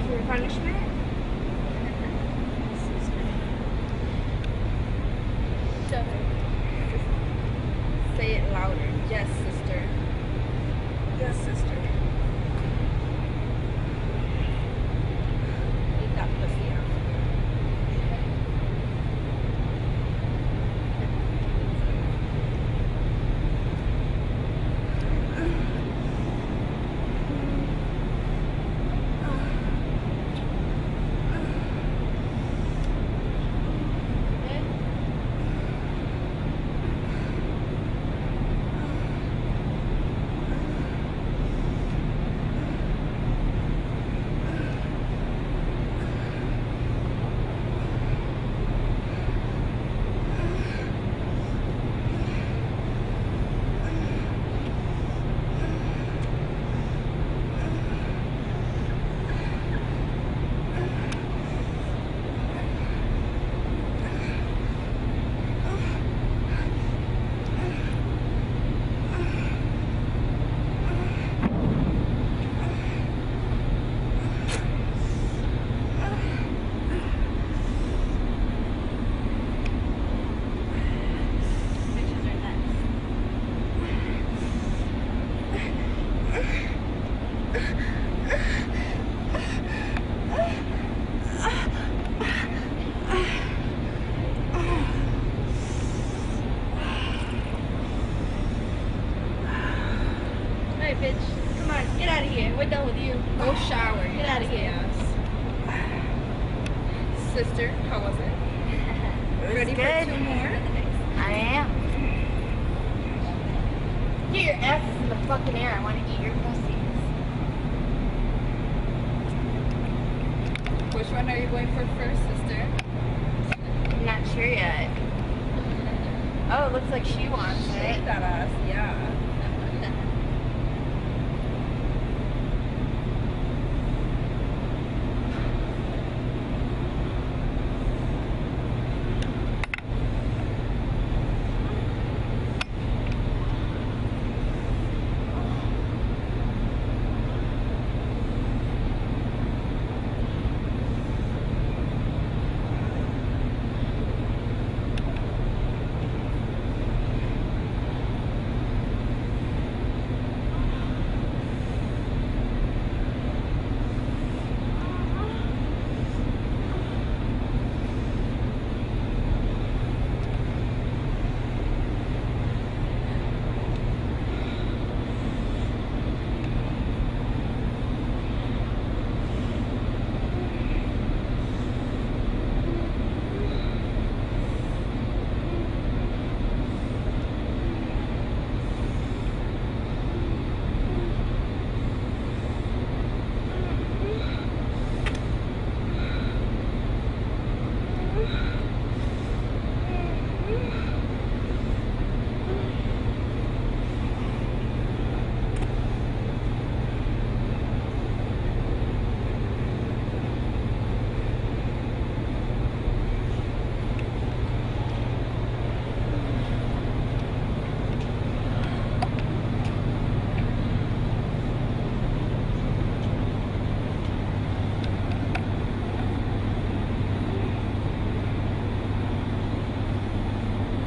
punishment? Say it louder. Yes, sister. Yes, sister. Eat that pussy out. Bitches are nuts. Hey, bitch. Come on, get out of here. We're done with you. Go shower. Get out of here. Sister, how was it? Ready good. for two more? I am. Get your asses in the fucking air. I want to eat your pussies. Which one are you going for first, sister? I'm not sure yet. Oh, it looks like she wants Shake it. that ass, yeah.